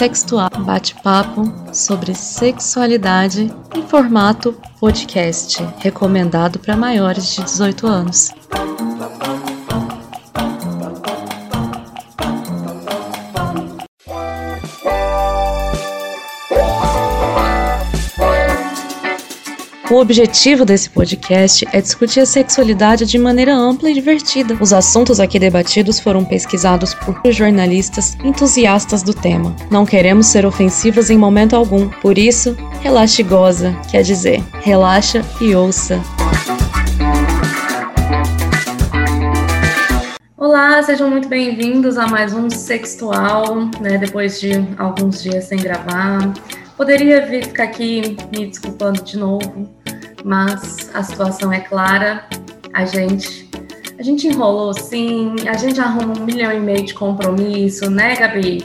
Sextual, bate-papo sobre sexualidade em formato podcast, recomendado para maiores de 18 anos. O objetivo desse podcast é discutir a sexualidade de maneira ampla e divertida. Os assuntos aqui debatidos foram pesquisados por jornalistas entusiastas do tema. Não queremos ser ofensivas em momento algum, por isso, relaxe e goza, quer dizer, relaxa e ouça. Olá, sejam muito bem-vindos a mais um Sextual, né? Depois de alguns dias sem gravar. Poderia vir ficar aqui me desculpando de novo, mas a situação é clara. A gente a gente enrolou sim, a gente arruma um milhão e meio de compromisso, né, Gabi?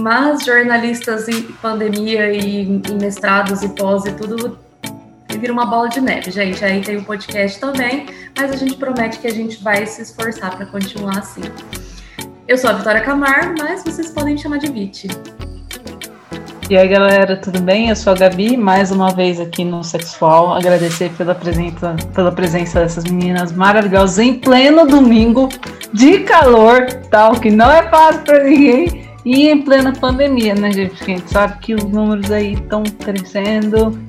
Mas jornalistas em pandemia e, e mestrados e pós e tudo vira uma bola de neve, gente. Aí tem o podcast também, mas a gente promete que a gente vai se esforçar para continuar assim. Eu sou a Vitória Camar, mas vocês podem me chamar de Viti. E aí, galera, tudo bem? Eu sou a Gabi, mais uma vez aqui no Sexual. Agradecer pela presença, pela presença dessas meninas maravilhosas em pleno domingo de calor, tal, que não é fácil para ninguém. E em plena pandemia, né, gente? Porque a gente sabe que os números aí estão crescendo.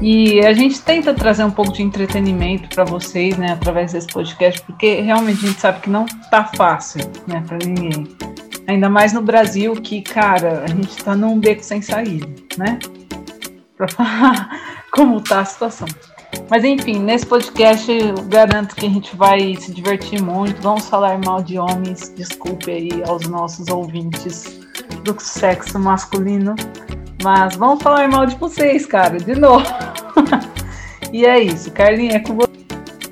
E a gente tenta trazer um pouco de entretenimento para vocês, né, através desse podcast, porque realmente a gente sabe que não tá fácil, né, para ninguém. Ainda mais no Brasil, que, cara, a gente está num beco sem saída, né? Para falar como tá a situação. Mas enfim, nesse podcast eu garanto que a gente vai se divertir muito. Vamos falar mal de homens. Desculpe aí aos nossos ouvintes do sexo masculino. Mas vamos falar mal de vocês, cara, de novo. e é isso, Carlinha, é com você.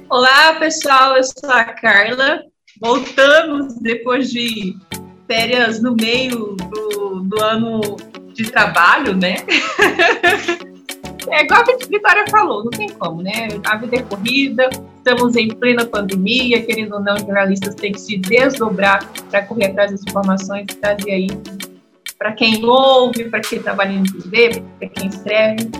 Olá, pessoal, eu sou a Carla. Voltamos depois de férias no meio do, do ano de trabalho, né? É igual a Vitória falou, não tem como, né? A vida é corrida, estamos em plena pandemia, querendo ou não, jornalistas têm que se desdobrar para correr atrás das informações e trazer aí para quem ouve, para quem trabalha em TV, para quem escreve.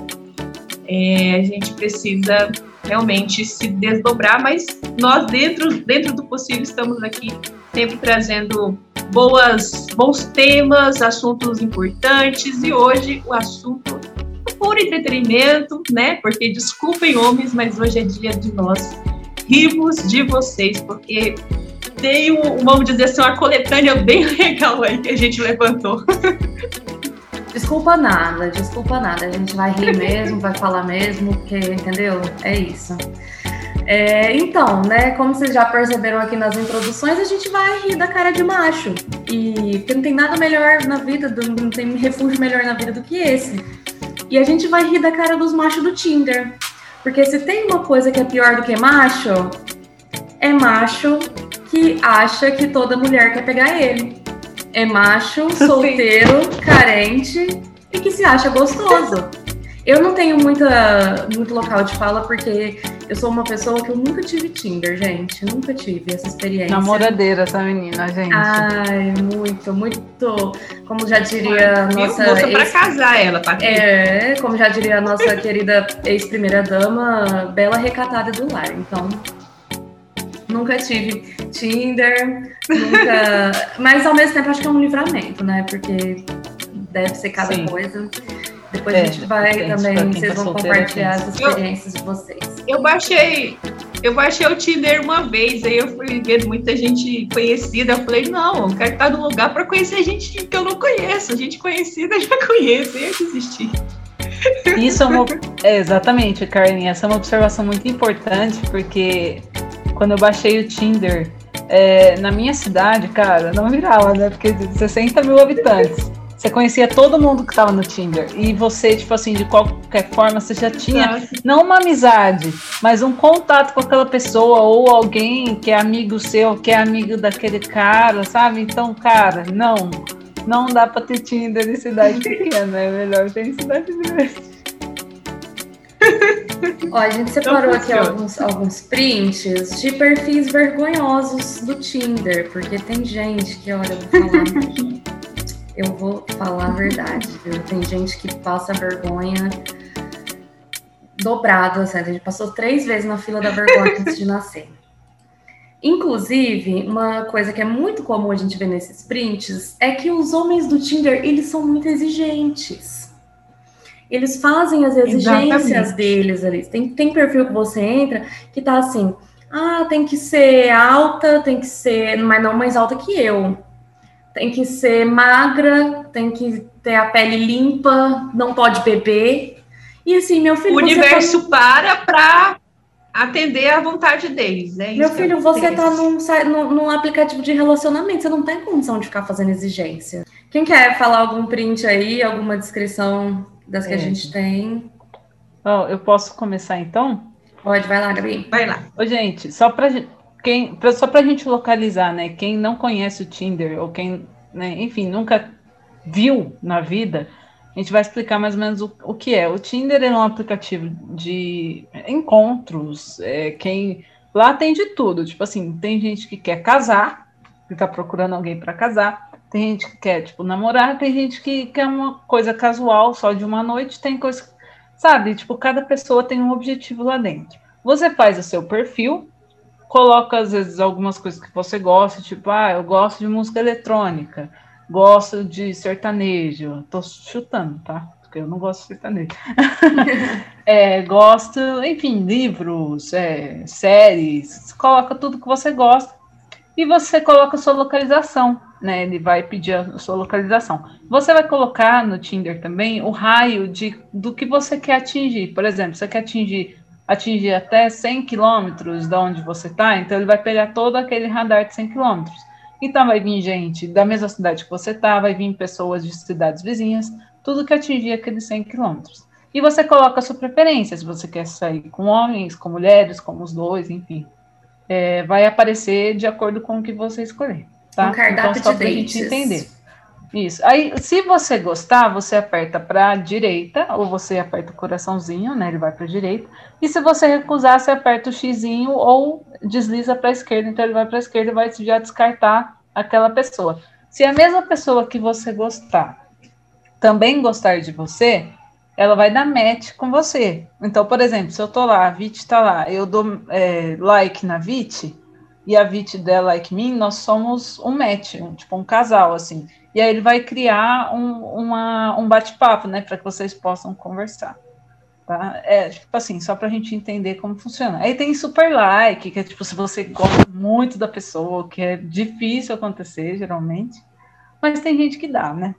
É, a gente precisa realmente se desdobrar, mas nós, dentro, dentro do possível, estamos aqui sempre trazendo boas, bons temas, assuntos importantes e hoje o assunto é puro entretenimento, né? Porque desculpem homens, mas hoje é dia de nós rimos de vocês, porque tem um, vamos dizer assim, uma coletânea bem legal aí que a gente levantou. Desculpa nada, desculpa nada. A gente vai rir mesmo, vai falar mesmo, porque, entendeu? É isso. É, então, né, como vocês já perceberam aqui nas introduções, a gente vai rir da cara de macho. E porque não tem nada melhor na vida, não tem refúgio melhor na vida do que esse. E a gente vai rir da cara dos machos do Tinder. Porque se tem uma coisa que é pior do que macho, é macho que acha que toda mulher quer pegar ele. É macho, solteiro, carente e que se acha gostoso. Eu não tenho muita, muito local de fala porque eu sou uma pessoa que eu nunca tive Tinder, gente. Nunca tive essa experiência. Namoradeira essa menina, gente. Ai, muito, muito. Como já diria a nossa. Moça ex... pra casar ela, tá? É, como já diria a nossa querida ex-primeira-dama, bela recatada do lar. Então, nunca tive Tinder, nunca. Mas ao mesmo tempo acho que é um livramento, né? Porque deve ser cada Sim. coisa. Depois é, a gente vai também, vocês vão compartilhar as experiências eu, de vocês. Eu baixei, eu baixei o Tinder uma vez, aí eu fui ver muita gente conhecida. Eu falei, não, eu quero estar no lugar para conhecer gente que eu não conheço. Gente conhecida já conheço, eu desisti. Isso é uma. É, exatamente, Carlinhos. Essa é uma observação muito importante, porque quando eu baixei o Tinder, é, na minha cidade, cara, não virava, né? Porque 60 mil habitantes. Você conhecia todo mundo que estava no Tinder. E você, tipo assim, de qualquer forma, você já tinha não uma amizade, mas um contato com aquela pessoa ou alguém que é amigo seu, que é amigo daquele cara, sabe? Então, cara, não. Não dá pra ter Tinder em cidade pequena, é melhor ter em cidade grande. Ó, a gente separou aqui alguns, alguns prints de perfis vergonhosos do Tinder, porque tem gente que, olha, eu vou falar. eu vou falar a verdade, viu? Tem gente que passa vergonha dobrado, assim, a gente passou três vezes na fila da vergonha antes de nascer. Inclusive, uma coisa que é muito comum a gente ver nesses prints é que os homens do Tinder, eles são muito exigentes. Eles fazem as exigências Exatamente. deles ali. Tem, tem perfil que você entra que tá assim, ah, tem que ser alta, tem que ser, mas não mais alta que eu. Tem que ser magra, tem que ter a pele limpa, não pode beber. E assim, meu filho. O universo tá... para para atender à vontade deles, né? Meu filho, você está num, num, num, aplicativo de relacionamento, você não tem condição de ficar fazendo exigência. Quem quer falar algum print aí, alguma descrição das que é. a gente tem? Oh, eu posso começar então? Pode, vai lá, Gabi. Vai lá. Ô, gente, só para quem, só pra gente localizar, né? Quem não conhece o Tinder, ou quem, né, enfim, nunca viu na vida, a gente vai explicar mais ou menos o, o que é. O Tinder é um aplicativo de encontros. É, quem lá tem de tudo. Tipo assim, tem gente que quer casar, que está procurando alguém para casar. Tem gente que quer, tipo, namorar. Tem gente que quer uma coisa casual, só de uma noite. Tem coisa, sabe? Tipo, cada pessoa tem um objetivo lá dentro. Você faz o seu perfil, coloca às vezes algumas coisas que você gosta, tipo, ah, eu gosto de música eletrônica gosto de sertanejo. Tô chutando, tá? Porque eu não gosto de sertanejo. é, gosto, enfim, livros, é, séries, coloca tudo que você gosta e você coloca a sua localização, né? Ele vai pedir a sua localização. Você vai colocar no Tinder também o raio de, do que você quer atingir. Por exemplo, você quer atingir atingir até 100 quilômetros de onde você está, então ele vai pegar todo aquele radar de 100 quilômetros. Então vai vir gente da mesma cidade que você está, vai vir pessoas de cidades vizinhas, tudo que atingir aqueles 100 quilômetros. E você coloca a sua preferência, se você quer sair com homens, com mulheres, com os dois, enfim. É, vai aparecer de acordo com o que você escolher. Tá? Um cardápio então, só para a gente entender. Isso. Aí, se você gostar, você aperta para a direita, ou você aperta o coraçãozinho, né? Ele vai para a direita. E se você recusar, você aperta o xizinho ou desliza para a esquerda. Então, ele vai para a esquerda e vai já descartar aquela pessoa. Se a mesma pessoa que você gostar também gostar de você, ela vai dar match com você. Então, por exemplo, se eu tô lá, a Vit tá lá, eu dou é, like na Vit e a Vit der like mim, nós somos um match, um, tipo um casal, assim. E aí ele vai criar um, um bate-papo, né, para que vocês possam conversar. Tá? É, tipo assim, só para a gente entender como funciona. Aí tem super like, que é tipo, se você gosta muito da pessoa, que é difícil acontecer, geralmente, mas tem gente que dá, né?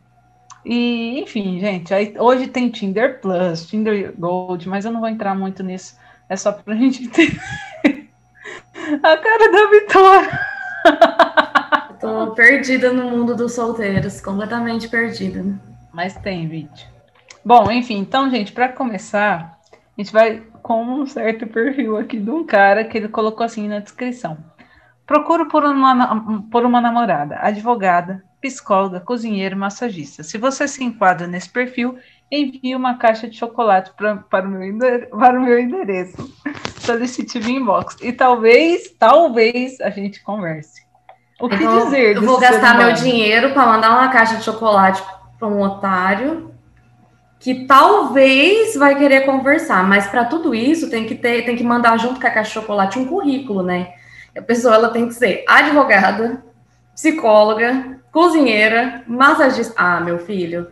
E, enfim, gente, aí, hoje tem Tinder Plus, Tinder Gold, mas eu não vou entrar muito nisso, é só para a gente entender a cara da Vitória. Tô perdida no mundo dos solteiros, completamente perdida. Mas tem vídeo. Bom, enfim, então, gente, para começar, a gente vai com um certo perfil aqui de um cara que ele colocou assim na descrição. Procuro por uma, por uma namorada, advogada, psicóloga, cozinheiro, massagista. Se você se enquadra nesse perfil, envie uma caixa de chocolate pra, para, o meu para o meu endereço. Solicite via inbox. E talvez, talvez a gente converse. O que eu dizer? Eu vou gastar meu dinheiro para mandar uma caixa de chocolate para um otário que talvez vai querer conversar, mas para tudo isso tem que ter, tem que mandar junto com a caixa de chocolate um currículo, né? A pessoa ela tem que ser advogada, psicóloga, cozinheira, massagista. Ah, meu filho,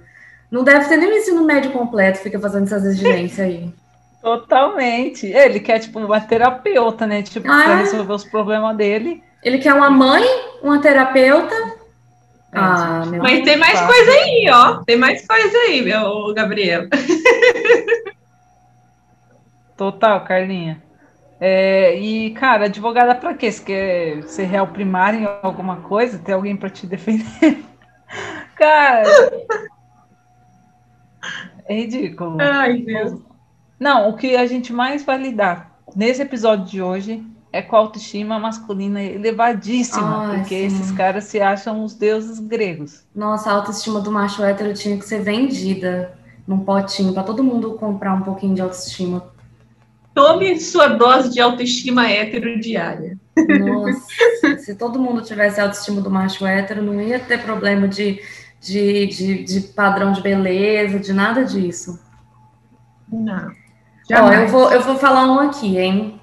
não deve ter nem o ensino médio completo, fica fazendo essas exigências aí. Totalmente. Ele quer, tipo, uma terapeuta, né? Tipo, ah, para resolver os problemas dele. Ele quer uma mãe, uma terapeuta. É, ah, meu Mas tem mais fácil. coisa aí, ó. Tem mais coisa aí, meu Gabriel. Total, Carlinha. É, e, cara, advogada para quê? Você quer ser réu primário em alguma coisa? Ter alguém para te defender? cara. É ridículo. Ai, Deus. Não, o que a gente mais vai lidar nesse episódio de hoje é com a autoestima masculina elevadíssima, Ai, porque sim. esses caras se acham os deuses gregos. Nossa, a autoestima do macho hétero tinha que ser vendida num potinho para todo mundo comprar um pouquinho de autoestima. Tome sua dose de autoestima hétero diária. Nossa, se todo mundo tivesse a autoestima do macho hétero, não ia ter problema de de, de, de padrão de beleza, de nada disso. Não. Ó, eu vou, eu vou falar um aqui, hein?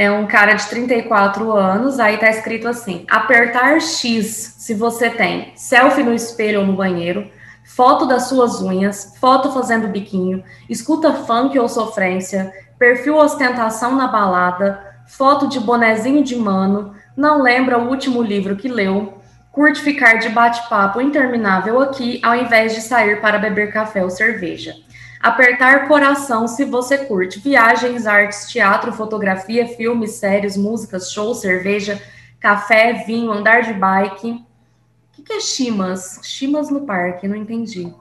É um cara de 34 anos, aí tá escrito assim: apertar X se você tem selfie no espelho ou no banheiro, foto das suas unhas, foto fazendo biquinho, escuta funk ou sofrência, perfil ostentação na balada, foto de bonezinho de mano, não lembra o último livro que leu, curte ficar de bate-papo interminável aqui ao invés de sair para beber café ou cerveja. Apertar coração se você curte viagens, artes, teatro, fotografia, filmes, séries, músicas, shows, cerveja, café, vinho, andar de bike. O que, que é chimas? Chimas no parque, não entendi.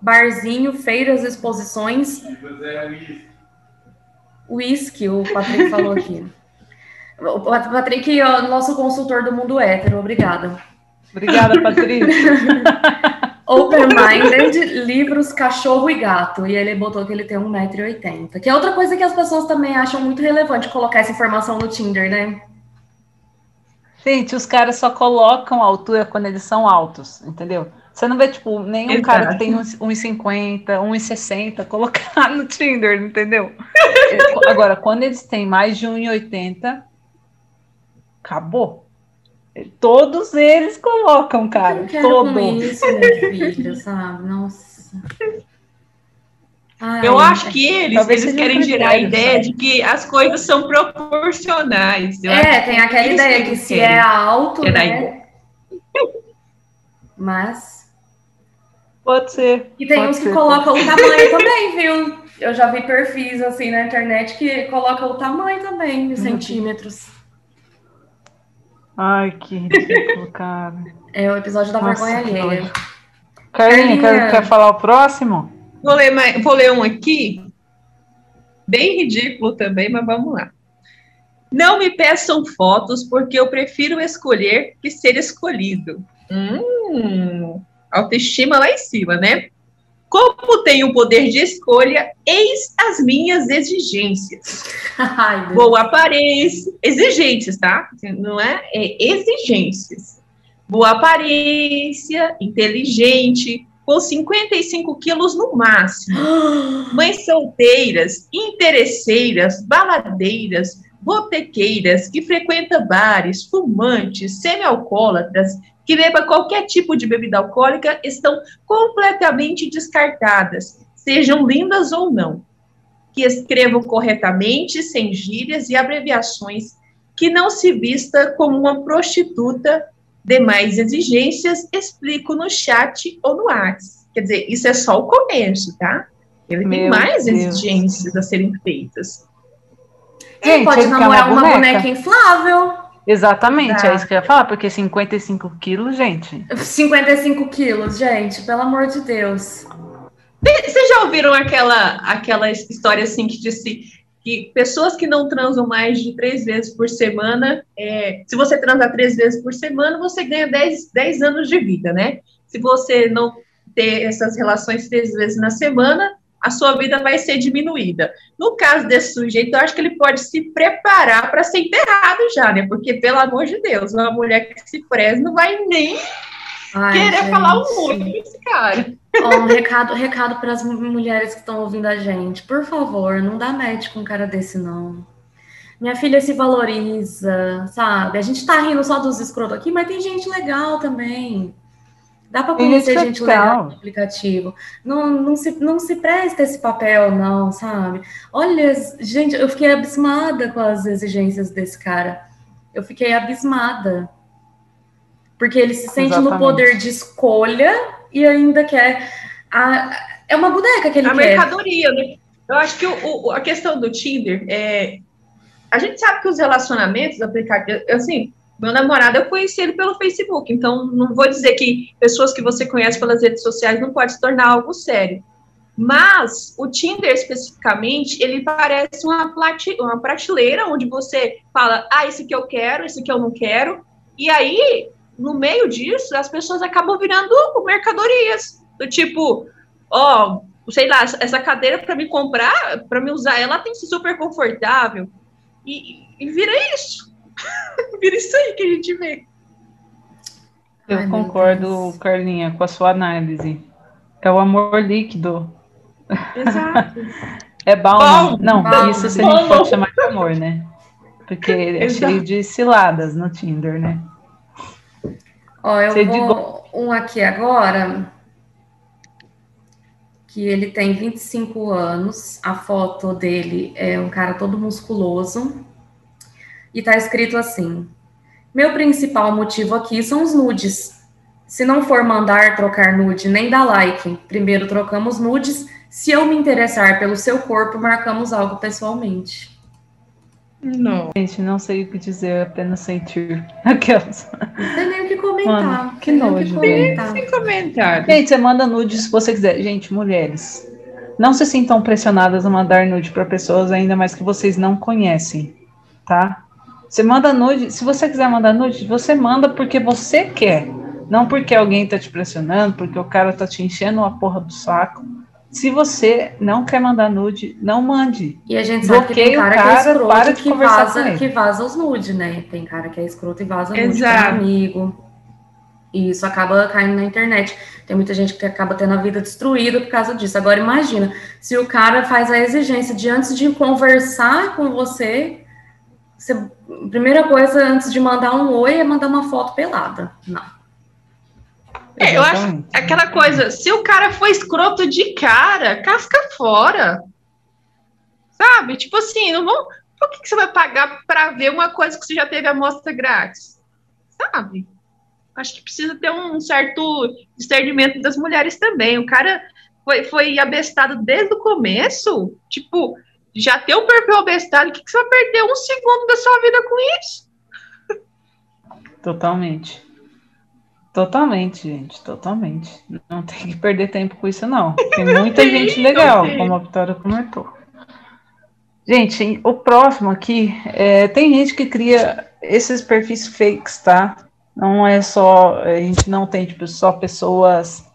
Barzinho, feiras, exposições. Whisky, o Patrick falou aqui. O Patrick é o nosso consultor do mundo hétero, obrigada. Obrigada, Patrick. Open-minded, livros, cachorro e gato. E ele botou que ele tem 1,80m. Que é outra coisa que as pessoas também acham muito relevante colocar essa informação no Tinder, né? Gente, os caras só colocam a altura quando eles são altos, entendeu? Você não vê, tipo, nenhum Exato. cara que tem 1,50, 1,60 colocar no Tinder, entendeu? Agora, quando eles têm mais de 1,80, acabou. Todos eles colocam, cara. Eu quero todos. Isso, filho, sabe? Nossa. Ai, eu acho que eles, eles querem gerar a ideia sabe? de que as coisas são proporcionais. Eu é, tem aquela ideia que, que se é alto, né? Mas. Pode ser. E tem uns que colocam o tamanho também, viu? Eu já vi perfis assim na internet que colocam o tamanho também, em uhum. centímetros. Ai, que ridículo, cara. É o episódio da Nossa, vergonha alheia. Carlinha, quer, quer falar o próximo? Vou ler, mais, vou ler um aqui, bem ridículo também, mas vamos lá. Não me peçam fotos, porque eu prefiro escolher que ser escolhido. Hum, autoestima lá em cima, né? Como tenho o poder de escolha, eis as minhas exigências. Ai, Boa aparência. Exigências, tá? Não é? É exigências. Boa aparência, inteligente, com 55 quilos no máximo. Mães solteiras, interesseiras, baladeiras, botequeiras, que frequentam bares, fumantes, semi-alcoólatras, que beba qualquer tipo de bebida alcoólica estão completamente descartadas, sejam lindas ou não. Que escrevam corretamente, sem gírias e abreviações, que não se vista como uma prostituta. Demais exigências explico no chat ou no WhatsApp. Quer dizer, isso é só o começo, tá? Ele Meu tem mais Deus. exigências a serem feitas. Ele pode namorar uma boneca. boneca inflável. Exatamente, é isso que eu ia falar, porque 55 quilos, gente. 55 quilos, gente, pelo amor de Deus. Vocês já ouviram aquela, aquela história assim que disse que pessoas que não transam mais de três vezes por semana, é, se você transar três vezes por semana, você ganha 10, 10 anos de vida, né? Se você não ter essas relações três vezes na semana, a sua vida vai ser diminuída. No caso desse sujeito, eu acho que ele pode se preparar para ser enterrado já, né? Porque, pelo amor de Deus, uma mulher que se preza não vai nem Ai, querer gente. falar um monte desse cara. um recado, recado para as mulheres que estão ouvindo a gente. Por favor, não dá match com um cara desse, não. Minha filha se valoriza, sabe? A gente tá rindo só dos escrotos aqui, mas tem gente legal também. Dá para conhecer gente legal no aplicativo. Não, não, se, não se presta esse papel, não, sabe? Olha, gente, eu fiquei abismada com as exigências desse cara. Eu fiquei abismada. Porque ele se sente Exatamente. no poder de escolha e ainda quer. A, é uma boneca que ele a quer. A mercadoria, né? Eu acho que o, o, a questão do Tinder é. A gente sabe que os relacionamentos aplicativos, assim, meu namorado, eu conheci ele pelo Facebook, então não vou dizer que pessoas que você conhece pelas redes sociais não pode se tornar algo sério. Mas o Tinder especificamente, ele parece uma, uma prateleira onde você fala, ah, esse que eu quero, esse que eu não quero. E aí, no meio disso, as pessoas acabam virando mercadorias. Do tipo, ó, oh, sei lá, essa cadeira para me comprar, para me usar, ela tem que ser super confortável. E, e vira isso. Vira isso aí que a gente vê. Eu Ai, concordo, Carlinha, com a sua análise. É o amor líquido. Exato. é balma. Não, balma. isso a gente pode chamar de amor, né? Porque é Exato. cheio de ciladas no Tinder, né? Ó, eu vou de... um aqui agora que ele tem 25 anos, a foto dele é um cara todo musculoso, e tá escrito assim: Meu principal motivo aqui são os nudes. Se não for mandar trocar nude nem dar like, primeiro trocamos nudes. Se eu me interessar pelo seu corpo, marcamos algo pessoalmente. Não. Gente, não sei o que dizer, apenas sentir. Aquelas. Não tem nem o que comentar. Mano, que nojo. Tem sem comentar. Gente, você manda nude se você quiser. Gente, mulheres, não se sintam pressionadas a mandar nude para pessoas, ainda mais que vocês não conhecem, tá? Você manda nude, se você quiser mandar nude, você manda porque você quer. Não porque alguém tá te pressionando, porque o cara tá te enchendo a porra do saco. Se você não quer mandar nude, não mande. E a gente sabe Bloqueia que tem cara, cara que é escroto para que vaza, que vaza os nude, né? Tem cara que é escroto e vaza Exato. nude para amigo. E isso acaba caindo na internet. Tem muita gente que acaba tendo a vida destruída por causa disso. Agora imagina, se o cara faz a exigência de antes de conversar com você, você primeira coisa antes de mandar um oi é mandar uma foto pelada. Não. É, eu acho aquela coisa, se o cara foi escroto de cara, casca fora. Sabe? Tipo assim, não vão. Por que, que você vai pagar para ver uma coisa que você já teve amostra grátis? Sabe? Acho que precisa ter um certo discernimento das mulheres também. O cara foi, foi abestado desde o começo. Tipo, já tem um perfil abestado, o que, que você vai perder um segundo da sua vida com isso? Totalmente. Totalmente, gente, totalmente. Não tem que perder tempo com isso, não. Tem muita gente legal, como a Vitória comentou. Gente, o próximo aqui, é, tem gente que cria esses perfis fakes, tá? Não é só, a gente não tem, tipo, só pessoas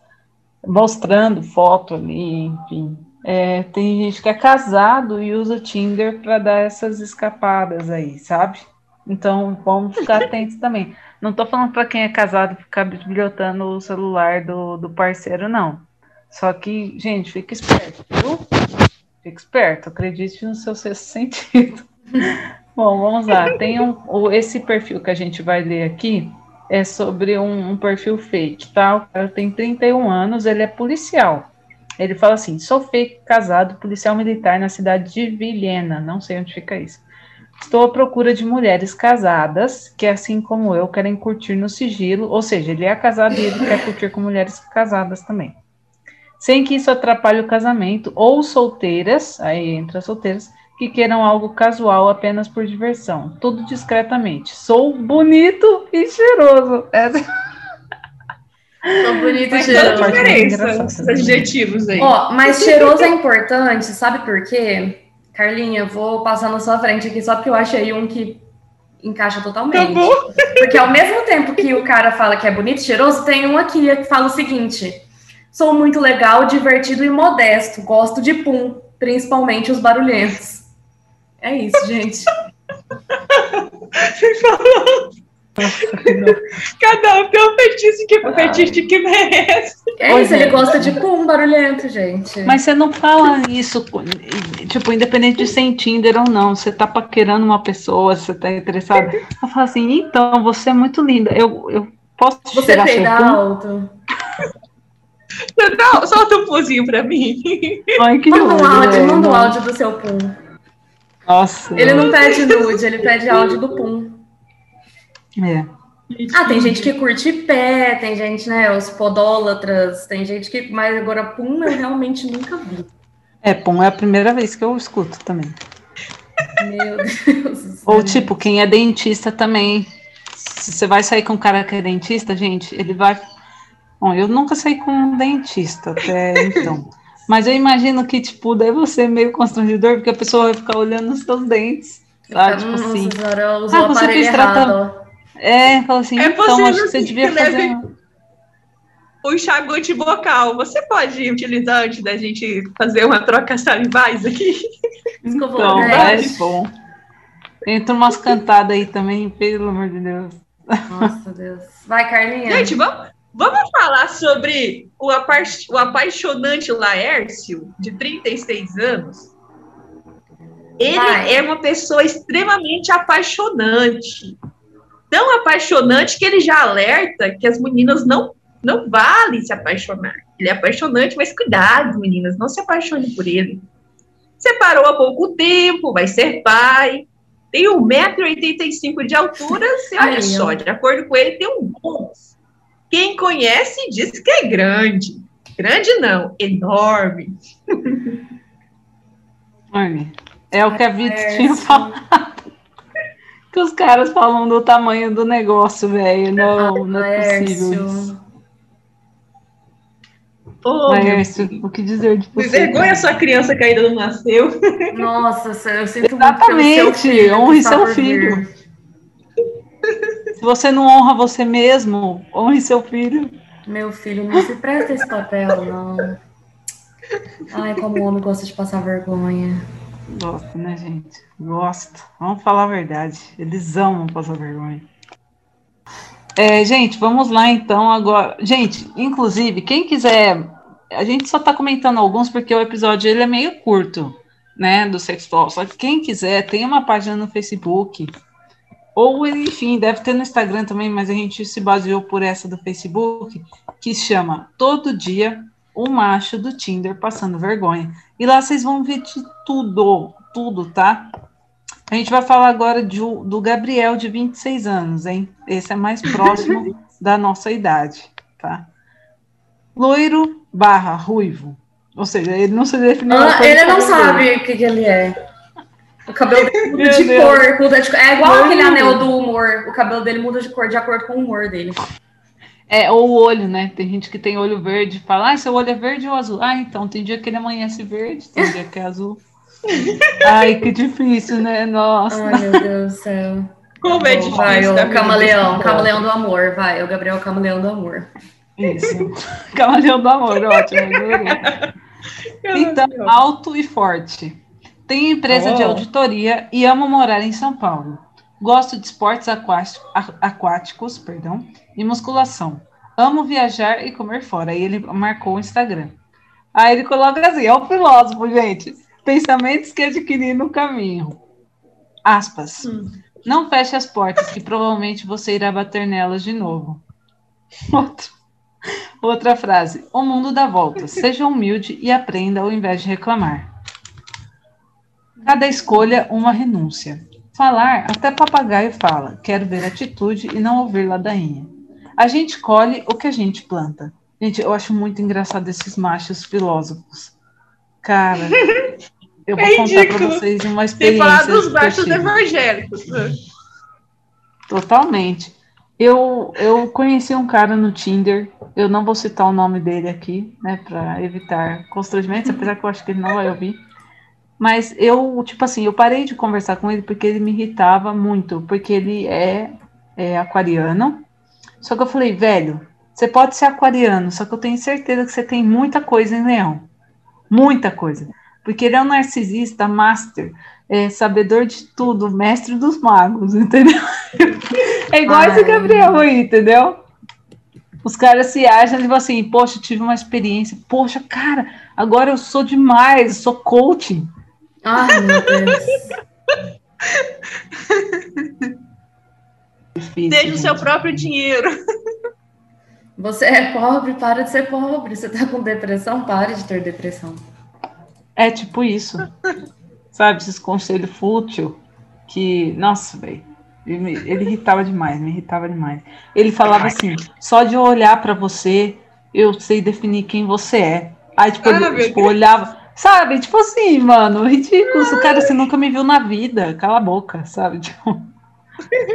mostrando foto ali, enfim. É, tem gente que é casado e usa o Tinder para dar essas escapadas aí, sabe? Então, vamos ficar atentos também. Não tô falando para quem é casado ficar bibliotando o celular do, do parceiro, não. Só que, gente, fica esperto, viu? Fica esperto, acredite no seu sexto sentido. Bom, vamos lá. Tem um, esse perfil que a gente vai ler aqui é sobre um, um perfil fake, tá? O cara tem 31 anos, ele é policial. Ele fala assim: sou fake, casado, policial militar na cidade de Vilhena. Não sei onde fica isso. Estou à procura de mulheres casadas que, assim como eu, querem curtir no sigilo, ou seja, ele é casado e ele quer curtir com mulheres casadas também. Sem que isso atrapalhe o casamento, ou solteiras, aí entra solteiras, que queiram algo casual apenas por diversão, tudo discretamente. Sou bonito e cheiroso. Essa... Bonito e cheiroso. Faz diferença, os adjetivos aí. Ó, mas cheiroso é importante, sabe por quê? Carlinha, vou passar na sua frente aqui só porque eu achei um que encaixa totalmente. Tá porque ao mesmo tempo que o cara fala que é bonito e cheiroso, tem um aqui que fala o seguinte: sou muito legal, divertido e modesto. Gosto de pum, principalmente os barulhentos. É isso, gente. Você falou. Cada um tem um fetiche que, ah. fetiche que merece. É isso, ele gosta de pum barulhento, gente. Mas você não fala isso, tipo, independente de ser em Tinder ou não, você tá paquerando uma pessoa, você tá interessado. Ela fala assim, então, você é muito linda, eu, eu posso te Você peida alto. Não, solta um puzinho pra mim. Ai, que manda um áudio, manda um áudio do seu pum. Nossa. Ele não pede nude, ele pede áudio do pum. É. Ah, tem gente que curte pé, tem gente, né, os podólatras, tem gente que. Mas agora, Pum, eu realmente nunca vi. É, Pum é a primeira vez que eu escuto também. Meu Deus. Ou tipo, quem é dentista também. Se você vai sair com um cara que é dentista, gente, ele vai. Bom, eu nunca saí com um dentista até então. Mas eu imagino que, tipo, deve ser meio constrangedor, porque a pessoa vai ficar olhando os seus dentes. Sabe? Tipo assim. ah, você fez tratamento é, fala assim, é então acho que você devia fazer... O enxaguante bocal, você pode utilizar antes da gente fazer uma troca salivais aqui? Então, é bom. Entra umas cantadas aí também, pelo amor de Deus. Nossa, Deus. Vai, Carlinha. Gente, vamos, vamos falar sobre o, apa o apaixonante Laércio, de 36 anos. Ele Vai. é uma pessoa extremamente apaixonante. Tão apaixonante que ele já alerta que as meninas não, não valem se apaixonar. Ele é apaixonante, mas cuidado, meninas, não se apaixone por ele. Separou há pouco tempo, vai ser pai, tem 1,85m de altura, você olha só, de acordo com ele, tem um bônus. Quem conhece diz que é grande. Grande não, enorme. É o que a Vitor tinha falado. Que os caras falam do tamanho do negócio, velho. Não, não é possível isso. Oh, Laércio, o que dizer de você? Vergonha a sua criança que ainda não nasceu. Nossa, eu sinto Exatamente, muito filho, honre seu filho. Se você não honra você mesmo, honre seu filho. Meu filho, não se presta esse papel, não. Ai, como o homem gosta de passar vergonha. Gosta, né, gente? Gosta. Vamos falar a verdade. Eles amam passar vergonha. É, gente, vamos lá então agora. Gente, inclusive, quem quiser a gente só está comentando alguns porque o episódio ele é meio curto, né, do sexual. Só que quem quiser, tem uma página no Facebook, ou enfim, deve ter no Instagram também, mas a gente se baseou por essa do Facebook, que chama Todo Dia o Macho do Tinder Passando Vergonha. E lá vocês vão ver de tudo, tudo, tá? A gente vai falar agora de, do Gabriel, de 26 anos, hein? Esse é mais próximo da nossa idade, tá? Loiro barra ruivo. Ou seja, ele não se definiu. Ah, ele não sabe o que, que, ele é. O cabelo dele muda de Deus. cor, muda de cor. É igual aquele anel do humor. O cabelo dele muda de cor de acordo com o humor dele. É, ou o olho, né? Tem gente que tem olho verde e fala, ah, seu olho é verde ou azul? Ah, então, tem dia que ele amanhece verde, tem dia que é azul. Ai, que difícil, né? Nossa. Ai, meu Deus do céu. Como é difícil. Vai, o camaleão, camaleão do amor, vai, o Gabriel Camaleão do amor. Isso. Camaleão do amor, ótimo. então, alto e forte. Tenho empresa oh. de auditoria e amo morar em São Paulo. Gosto de esportes aquáticos, perdão, e musculação. Amo viajar e comer fora. Aí ele marcou o Instagram. Aí ele coloca assim: é o filósofo, gente. Pensamentos que adquiri no caminho. Aspas. Hum. Não feche as portas, que provavelmente você irá bater nelas de novo. Outro. Outra frase: O mundo dá voltas. Seja humilde e aprenda ao invés de reclamar. Cada escolha, uma renúncia. Falar, até papagaio fala. Quero ver atitude e não ouvir ladainha. A gente colhe o que a gente planta. Gente, eu acho muito engraçado esses machos filósofos. Cara, eu vou é contar para vocês uma experiência. Tem falar dos machos evangélicos. Totalmente. Eu, eu conheci um cara no Tinder, eu não vou citar o nome dele aqui, né, para evitar constrangimentos, apesar que eu acho que ele não vai ouvir. Mas eu, tipo assim, eu parei de conversar com ele porque ele me irritava muito, porque ele é, é aquariano. Só que eu falei, velho, você pode ser aquariano, só que eu tenho certeza que você tem muita coisa em leão. Muita coisa. Porque ele é um narcisista master, é, sabedor de tudo, mestre dos magos, entendeu? É igual Ai. esse Gabriel aí, entendeu? Os caras se acham, tipo assim, poxa, tive uma experiência, poxa, cara, agora eu sou demais, eu sou coaching. Ai, meu Deus. Difícil, o seu próprio dinheiro. Você é pobre, para de ser pobre. Você tá com depressão, pare de ter depressão. É tipo isso. Sabe, esses conselhos fúteis que, nossa, velho. Ele, ele, irritava demais, me irritava demais. Ele falava assim: só de olhar para você, eu sei definir quem você é. Aí, tipo, ah, ele tipo, olhava, sabe? Tipo assim, mano, ridículo. Ah. Cara, você nunca me viu na vida, cala a boca, sabe? Tipo.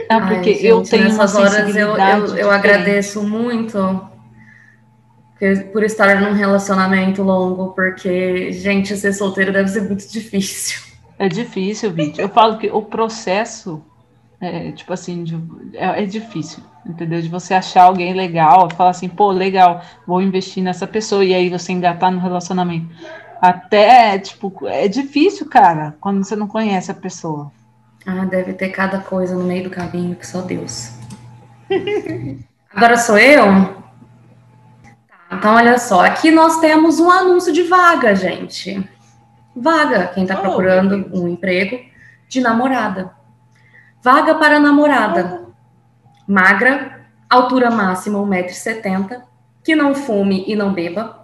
É porque Ai, gente, eu tenho nessas horas eu, eu, eu agradeço muito por estar num relacionamento longo, porque, gente, ser solteiro deve ser muito difícil. É difícil, Vitor. Eu falo que o processo é, tipo assim, de, é, é, difícil, entendeu? De você achar alguém legal, falar assim, pô, legal, vou investir nessa pessoa, e aí você engatar no relacionamento. Até, tipo, é difícil, cara, quando você não conhece a pessoa. Ah, deve ter cada coisa no meio do caminho que só Deus. Agora sou eu? Tá, então, olha só. Aqui nós temos um anúncio de vaga, gente. Vaga, quem está oh, procurando um emprego de namorada. Vaga para namorada. Magra, altura máxima 1,70m, que não fume e não beba,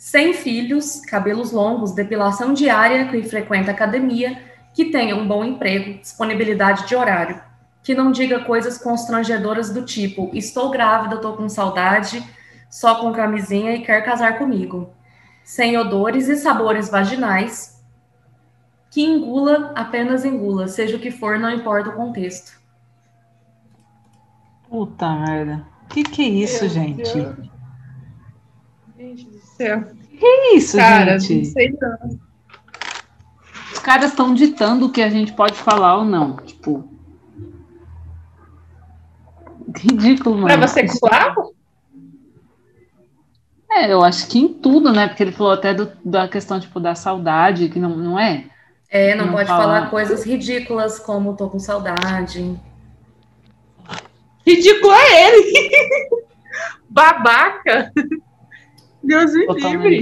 sem filhos, cabelos longos, depilação diária, que frequenta academia, que tenha um bom emprego, disponibilidade de horário, que não diga coisas constrangedoras do tipo: estou grávida, estou com saudade, só com camisinha e quer casar comigo. Sem odores e sabores vaginais, que engula, apenas engula, seja o que for, não importa o contexto. Puta merda. Que que é isso, Meu gente? Deus. Gente do céu. Que é isso, Cara, gente? Não sei não. Os caras estão ditando o que a gente pode falar ou não. Tipo. Ridículo, mano. Pra você claro? É, eu acho que em tudo, né? Porque ele falou até do, da questão, tipo, da saudade, que não, não é? É, não, não pode falar... falar coisas ridículas como tô com saudade. Ridículo é ele! Babaca! Deus me livre!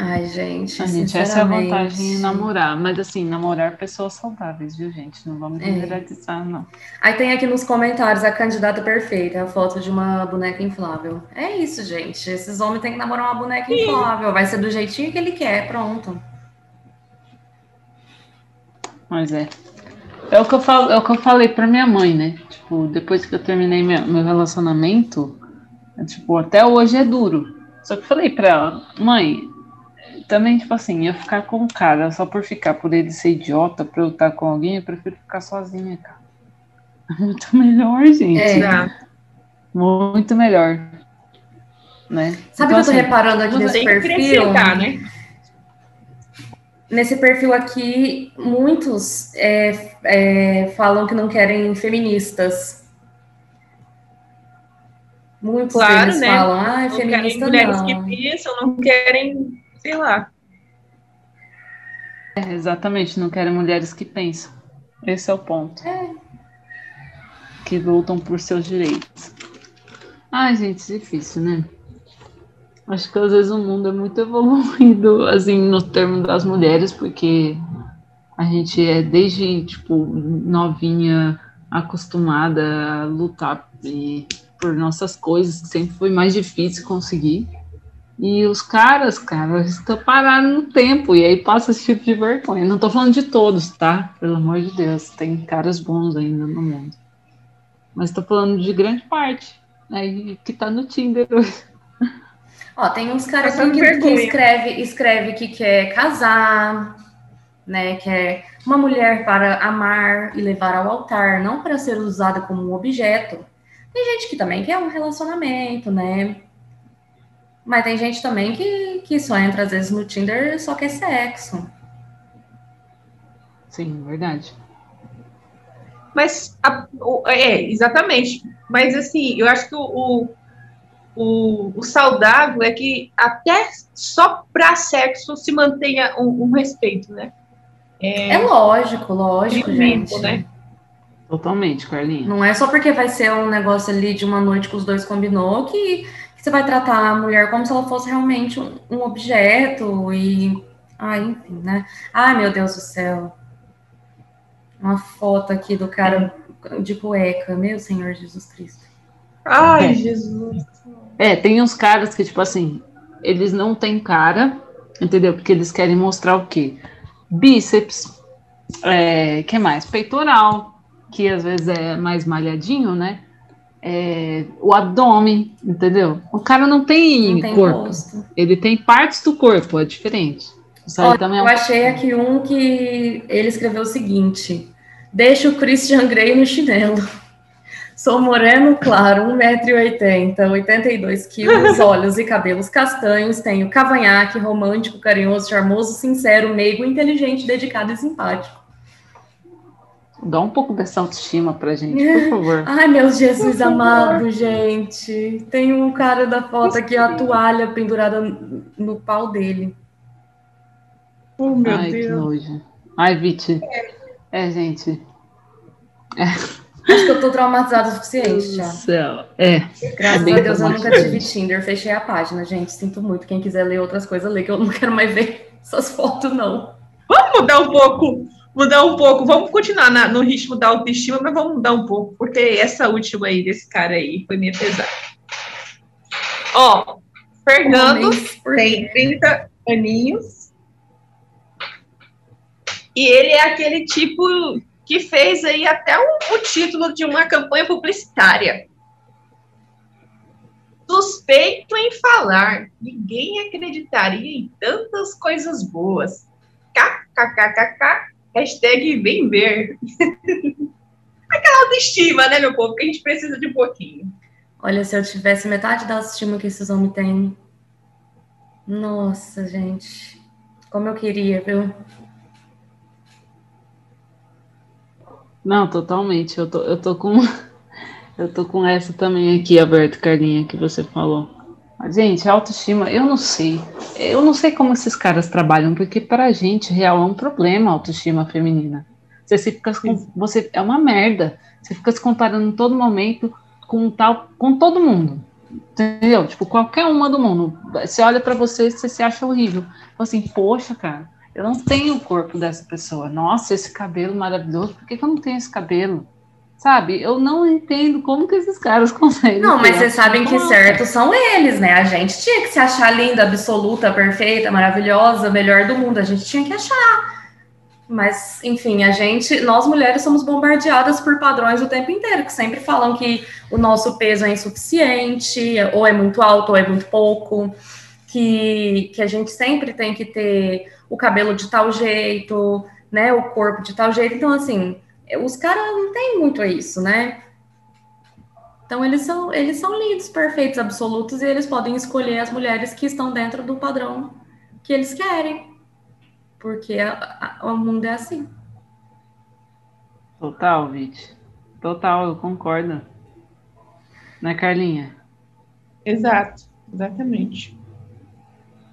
Ai, gente. A gente, essa é a vantagem de namorar. Mas assim, namorar pessoas saudáveis, viu, gente? Não vamos é. generalizar, é. não. Aí tem aqui nos comentários a candidata perfeita, a foto de uma boneca inflável. É isso, gente. Esses homens têm que namorar uma boneca inflável. Vai ser do jeitinho que ele quer, pronto. Mas é. É o que eu, falo, é o que eu falei pra minha mãe, né? Tipo, depois que eu terminei meu, meu relacionamento, é, tipo, até hoje é duro. Só que eu falei pra ela, mãe, também, tipo assim, eu ficar com o cara só por ficar, por ele ser idiota, pra eu estar com alguém, eu prefiro ficar sozinha, cara. Muito melhor, gente. É. Muito melhor. Né? Sabe o então, que eu tô assim, reparando aqui nesse perfil? Né? Nesse perfil aqui, muitos é, é, falam que não querem feministas. Muitos claro, deles né? falam, ah, não feminista querem mulheres não. que pensam, não querem, sei lá. É, exatamente, não querem mulheres que pensam. Esse é o ponto. É. Que lutam por seus direitos. Ai, gente, difícil, né? Acho que às vezes o mundo é muito evoluído, assim, no termo das mulheres, porque a gente é desde, tipo, novinha, acostumada a lutar por nossas coisas, que sempre foi mais difícil conseguir. E os caras, cara, estão parados no tempo, e aí passa esse tipo de vergonha. Não tô falando de todos, tá? Pelo amor de Deus, tem caras bons ainda no mundo. Mas tô falando de grande parte, aí que tá no Tinder hoje. Ó, tem uns caras aqui que, que escreve, escreve que quer casar, né? Quer uma mulher para amar e levar ao altar, não para ser usada como um objeto. Tem gente que também quer um relacionamento, né? Mas tem gente também que, que só entra às vezes no Tinder e só quer sexo. Sim, verdade. Mas, a, o, é, exatamente. Mas, assim, eu acho que o, o o, saudável é que até só para sexo se mantenha um, um respeito, né? É, é lógico, lógico, gente. Né? Totalmente, Carlinhos. Não é só porque vai ser um negócio ali de uma noite que os dois combinou que, que você vai tratar a mulher como se ela fosse realmente um, um objeto e. Ah, enfim, né? Ai, meu Deus do céu. Uma foto aqui do cara de cueca. Meu Senhor Jesus Cristo. Ai, é. Jesus. É, tem uns caras que, tipo assim, eles não têm cara, entendeu? Porque eles querem mostrar o quê? Bíceps, é, que mais? Peitoral, que às vezes é mais malhadinho, né? É, o abdômen, entendeu? O cara não tem, não tem corpo, rosto. ele tem partes do corpo, é diferente. Olha, é um... Eu achei aqui um que ele escreveu o seguinte: deixa o Christian Grey no chinelo. Sou moreno claro, 1,80m, 82 quilos, olhos e cabelos castanhos, tenho cavanhaque, romântico, carinhoso, charmoso, sincero, meigo, inteligente, dedicado e simpático. Dá um pouco dessa autoestima pra gente, por favor. Ai, meu Jesus amado, gente. Tem um cara da foto aqui, a toalha pendurada no pau dele. Oh, meu Ai, Deus. que nojo. Ai, Viti. É, gente. É. Acho que eu tô traumatizada o suficiente já. Céu. É. Graças é a Deus eu nunca tive Tinder. Fechei a página, gente. Sinto muito. Quem quiser ler outras coisas, lê, que eu não quero mais ver essas fotos, não. Vamos mudar um pouco. Mudar um pouco. Vamos continuar na, no ritmo da autoestima, mas vamos mudar um pouco, porque essa última aí desse cara aí foi minha pesada. Ó, Fernando tem 30 aninhos. E ele é aquele tipo que fez aí até o, o título de uma campanha publicitária. Suspeito em falar, ninguém acreditaria em tantas coisas boas. KKKKK, hashtag vem ver. Aquela autoestima, né, meu povo, que a gente precisa de um pouquinho. Olha, se eu tivesse metade da autoestima que esses homens têm. Nossa, gente. Como eu queria, viu? Não, totalmente. Eu tô, eu tô com. Eu tô com essa também aqui, aberto, Carlinha, que você falou. Gente, autoestima, eu não sei. Eu não sei como esses caras trabalham, porque pra gente real é um problema a autoestima feminina. Você fica com, você é uma merda. Você fica se comparando em todo momento com tal, com todo mundo. Entendeu? Tipo, qualquer uma do mundo. Você olha para você, você se acha horrível. Assim, poxa, cara, eu não tenho o corpo dessa pessoa. Nossa, esse cabelo maravilhoso. Por que, que eu não tenho esse cabelo? Sabe? Eu não entendo como que esses caras conseguem. Não, mas vocês sabem que certos são eles, né? A gente tinha que se achar linda, absoluta, perfeita, maravilhosa, melhor do mundo. A gente tinha que achar. Mas, enfim, a gente, nós mulheres somos bombardeadas por padrões o tempo inteiro, que sempre falam que o nosso peso é insuficiente, ou é muito alto, ou é muito pouco, que, que a gente sempre tem que ter o cabelo de tal jeito, né? O corpo de tal jeito. Então, assim, os caras não têm muito isso, né? Então, eles são, eles são lindos, perfeitos, absolutos, e eles podem escolher as mulheres que estão dentro do padrão que eles querem. Porque a, a, o mundo é assim. Total, Vit. Total, eu concordo. Né, Carlinha? Exato, exatamente.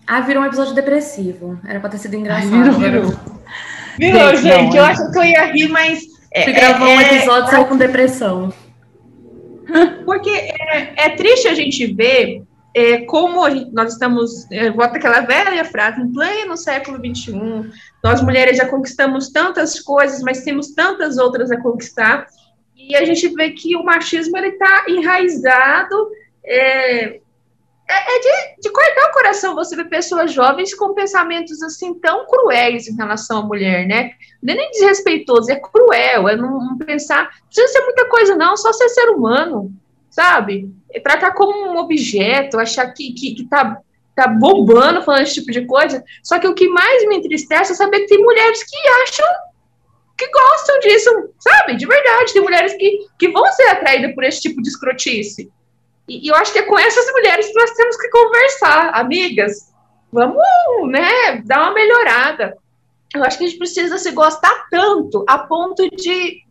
Ah, virou um episódio depressivo. Era pra ter sido engraçado. Ai, virou, virou. Virou, gente. Não, eu acho que eu ia rir, mas. É, gravou é, um episódio e saiu com depressão. Porque é, é, triste a gente ver é, como gente, nós estamos. É, volta aquela velha frase, em pleno século XXI, nós mulheres já conquistamos tantas coisas, mas temos tantas outras a conquistar. E a gente vê que o machismo está enraizado é, é, é de, de, cortar o coração você ver pessoas jovens com pensamentos assim tão cruéis em relação à mulher, né? Não é nem desrespeitoso, é cruel, é não, não pensar, não precisa ser muita coisa, não, só ser ser humano, sabe? É tratar como um objeto, achar que, que, que tá, tá bombando falando esse tipo de coisa. Só que o que mais me entristece é saber que tem mulheres que acham que gostam disso, sabe? De verdade, tem mulheres que, que vão ser atraídas por esse tipo de escrotice. E, e, eu acho que é com essas mulheres que nós temos que conversar, amigas. Vamos, né, dar uma melhorada. Eu acho que a gente precisa se gostar tanto a ponto de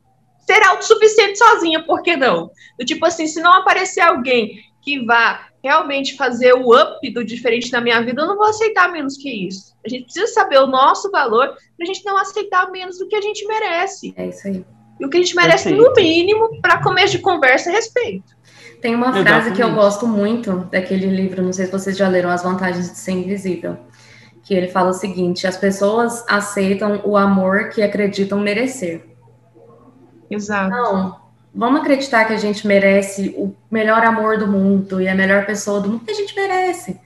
ser autossuficiente sozinha, por que não? Do tipo assim, se não aparecer alguém que vá realmente fazer o up do diferente na minha vida, eu não vou aceitar menos que isso. A gente precisa saber o nosso valor para a gente não aceitar menos do que a gente merece. É isso aí. E o que a gente merece, Perfeito. no mínimo, para começo de conversa, é respeito. Tem uma frase Exatamente. que eu gosto muito daquele livro, não sei se vocês já leram As Vantagens de Ser Invisível, que ele fala o seguinte: as pessoas aceitam o amor que acreditam merecer. Exato. Então, vamos acreditar que a gente merece o melhor amor do mundo e a melhor pessoa do mundo que a gente merece.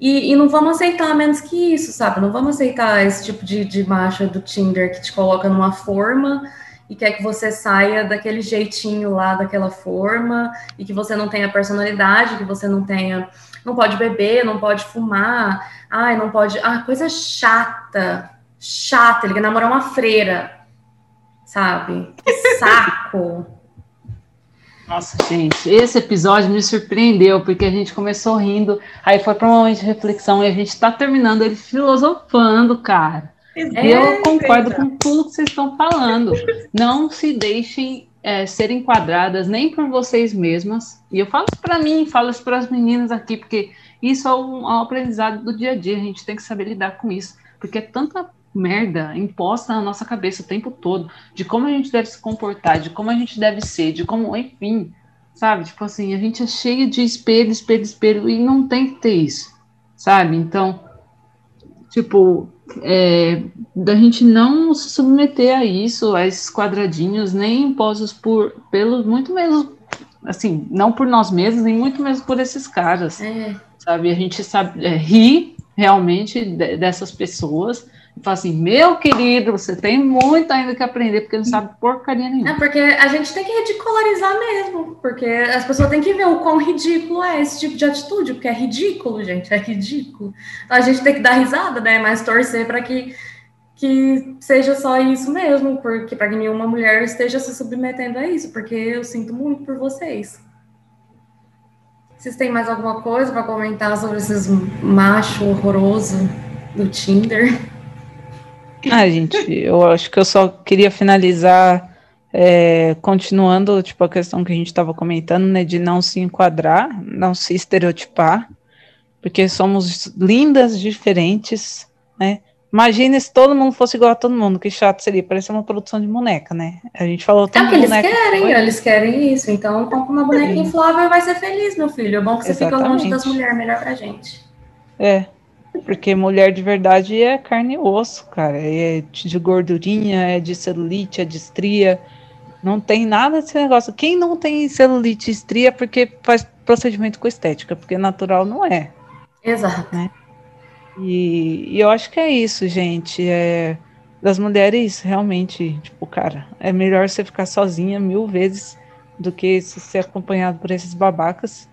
E, e, não vamos aceitar menos que isso, sabe? Não vamos aceitar esse tipo de, de macho do Tinder que te coloca numa forma e quer que você saia daquele jeitinho lá, daquela forma, e que você não tenha personalidade, que você não tenha. Não pode beber, não pode fumar, ai, não pode. Ah, coisa chata. Chata, ele quer namorar uma freira, sabe? Que saco. Nossa, gente, esse episódio me surpreendeu, porque a gente começou rindo, aí foi para um momento de reflexão e a gente está terminando ele filosofando, cara. Eu concordo com tudo que vocês estão falando. Não se deixem é, ser enquadradas nem por vocês mesmas. E eu falo isso para mim, falo isso para as meninas aqui, porque isso é um, é um, aprendizado do dia a dia. A gente tem que saber lidar com isso, porque é tanta merda imposta na nossa cabeça o tempo todo, de como a gente deve se comportar, de como a gente deve ser, de como, enfim, sabe? Tipo assim, a gente é cheio de espelho, espelho, espelho, e não tem que ter isso, sabe? Então, tipo, é, da gente não se submeter a isso, a esses quadradinhos, nem impostos por, pelo, muito menos, assim, não por nós mesmos, nem muito menos por esses caras, é. sabe? A gente sabe, é, ri realmente de, dessas pessoas, fala assim, meu querido, você tem muito ainda que aprender, porque não sabe porcaria nenhuma. É, porque a gente tem que ridicularizar mesmo, porque as pessoas têm que ver o quão ridículo é esse tipo de atitude, porque é ridículo, gente, é ridículo. Então a gente tem que dar risada, né, mas torcer para que, que seja só isso mesmo, porque para que nenhuma mulher esteja se submetendo a isso, porque eu sinto muito por vocês. Vocês têm mais alguma coisa para comentar sobre esses macho horroroso do Tinder? Ah, gente, eu acho que eu só queria finalizar é, continuando, tipo, a questão que a gente estava comentando, né, de não se enquadrar, não se estereotipar, porque somos lindas, diferentes, né? Imagina se todo mundo fosse igual a todo mundo, que chato seria, parecer uma produção de boneca, né? A gente falou tanto é o que eles querem, foi. eles querem isso, então compra uma boneca inflável e vai ser feliz, meu filho. É bom que você Exatamente. fica longe das mulheres, melhor pra gente. É, porque mulher de verdade é carne e osso, cara. É de gordurinha, é de celulite, é de estria. Não tem nada desse negócio. Quem não tem celulite e estria é porque faz procedimento com estética, porque natural não é. Exato. Né? E, e eu acho que é isso, gente. É, das mulheres, realmente, tipo, cara, é melhor você ficar sozinha mil vezes do que ser acompanhado por esses babacas.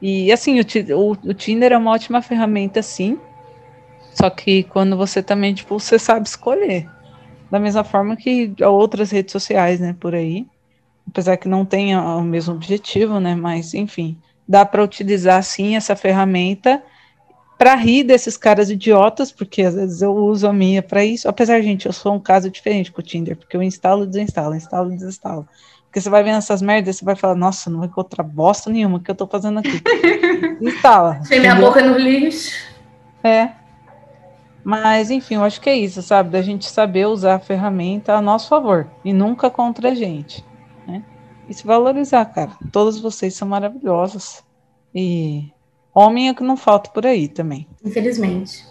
E assim, o, o, o Tinder é uma ótima ferramenta, sim, só que quando você também, tipo, você sabe escolher. Da mesma forma que outras redes sociais, né, por aí. Apesar que não tenha o mesmo objetivo, né, mas enfim, dá para utilizar sim essa ferramenta para rir desses caras idiotas, porque às vezes eu uso a minha para isso. Apesar, gente, eu sou um caso diferente com o Tinder, porque eu instalo e desinstalo, instalo e desinstalo. Porque você vai vendo essas merdas, você vai falar, nossa, não é outra bosta nenhuma que eu tô fazendo aqui. Instala. Tem minha boca no lixo. É, mas, enfim, eu acho que é isso, sabe? Da gente saber usar a ferramenta a nosso favor e nunca contra a gente. Né? E se valorizar, cara. Todos vocês são maravilhosos. E homem é que não falta por aí também. Infelizmente.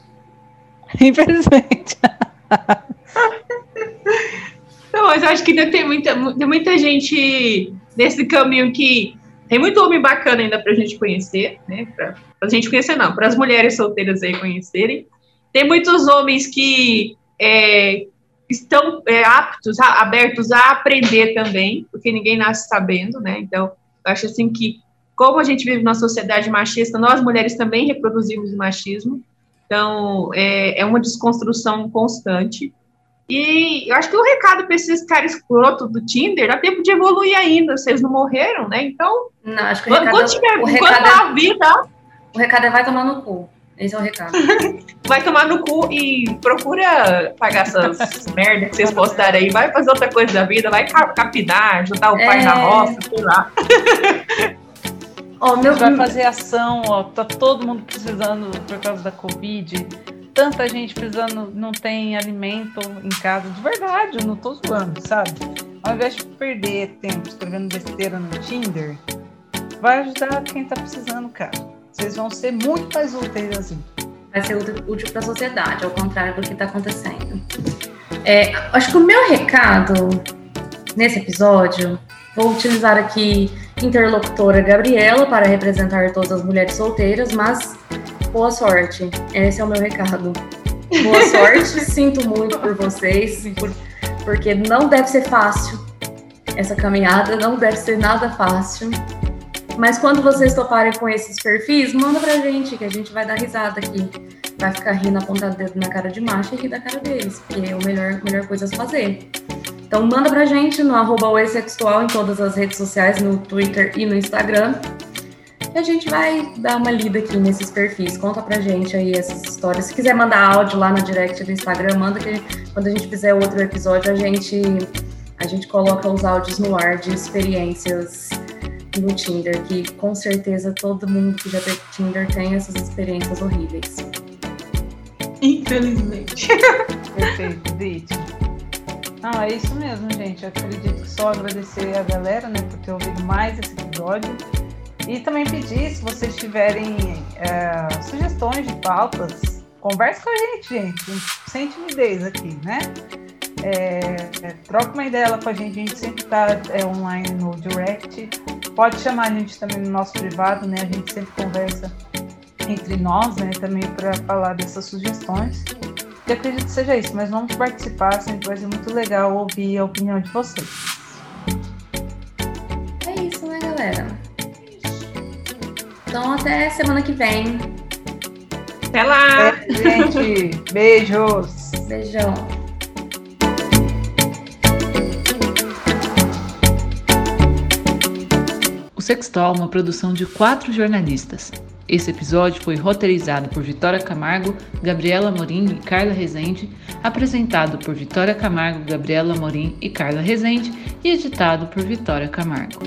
Infelizmente. não, mas eu acho que ainda tem muita, tem muita gente nesse caminho que tem muito homem bacana ainda pra gente conhecer, né? Pra, pra gente conhecer, não, para as mulheres solteiras aí conhecerem. Tem muitos homens que é, estão é, aptos, a, abertos a aprender também, porque ninguém nasce sabendo, né? Então, eu acho assim que, como a gente vive numa sociedade machista, nós mulheres também reproduzimos o machismo. Então, é, é uma desconstrução constante. E eu acho que o recado para esses caras escroto do Tinder dá tempo de evoluir ainda. Vocês não morreram, né? Então, não, acho que o recado, quando tiver, o recado é, a vida. O recado é vai tomar no cu. Esse é o recado. Vai tomar no cu e procura pagar essas merdas que vocês postaram aí. Vai fazer outra coisa da vida, vai capinar, ajudar o pai é... na roça, sei lá. Ó, oh, meu... Vai fazer ação, ó. Tá todo mundo precisando por causa da Covid. Tanta gente precisando, não tem alimento em casa. De verdade, eu não tô zoando, sabe? Ao invés de perder tempo escrevendo besteira no Tinder, vai ajudar quem tá precisando, cara. Vocês vão ser muito mais úteis assim. Vai ser útil para a sociedade, ao contrário do que está acontecendo. É, acho que o meu recado nesse episódio, vou utilizar aqui interlocutora Gabriela para representar todas as mulheres solteiras, mas boa sorte. Esse é o meu recado. Boa sorte, sinto muito por vocês, porque não deve ser fácil essa caminhada, não deve ser nada fácil. Mas quando vocês toparem com esses perfis, manda pra gente, que a gente vai dar risada aqui. Vai ficar rindo, apontando o dedo na cara de macho e rir da cara deles, porque é a melhor, melhor coisa a fazer. Então manda pra gente no arroba sexual em todas as redes sociais, no Twitter e no Instagram. E a gente vai dar uma lida aqui nesses perfis. Conta pra gente aí essas histórias. Se quiser mandar áudio lá no direct do Instagram, manda que quando a gente fizer outro episódio, a gente, a gente coloca os áudios no ar de experiências no Tinder, que com certeza todo mundo que já teve Tinder tem essas experiências horríveis. Infelizmente. Perfeito, Vit. Não, é isso mesmo, gente. Eu acredito que só agradecer a galera, né, por ter ouvido mais esse episódio. E também pedir, se vocês tiverem é, sugestões de pautas, converse com a gente, gente. Sem timidez aqui, né? É, é, troca uma ideia lá com a gente, a gente sempre está é, online no direct. Pode chamar a gente também no nosso privado, né? A gente sempre conversa entre nós, né? Também para falar dessas sugestões. E acredito que seja isso, mas vamos participar, sempre vai ser muito legal ouvir a opinião de vocês. É isso, né, galera? Então até semana que vem. Até lá! É, gente, beijos! Beijão! É uma produção de quatro jornalistas. Esse episódio foi roteirizado por Vitória Camargo, Gabriela Morim e Carla Rezende, apresentado por Vitória Camargo, Gabriela Morim e Carla Rezende e editado por Vitória Camargo.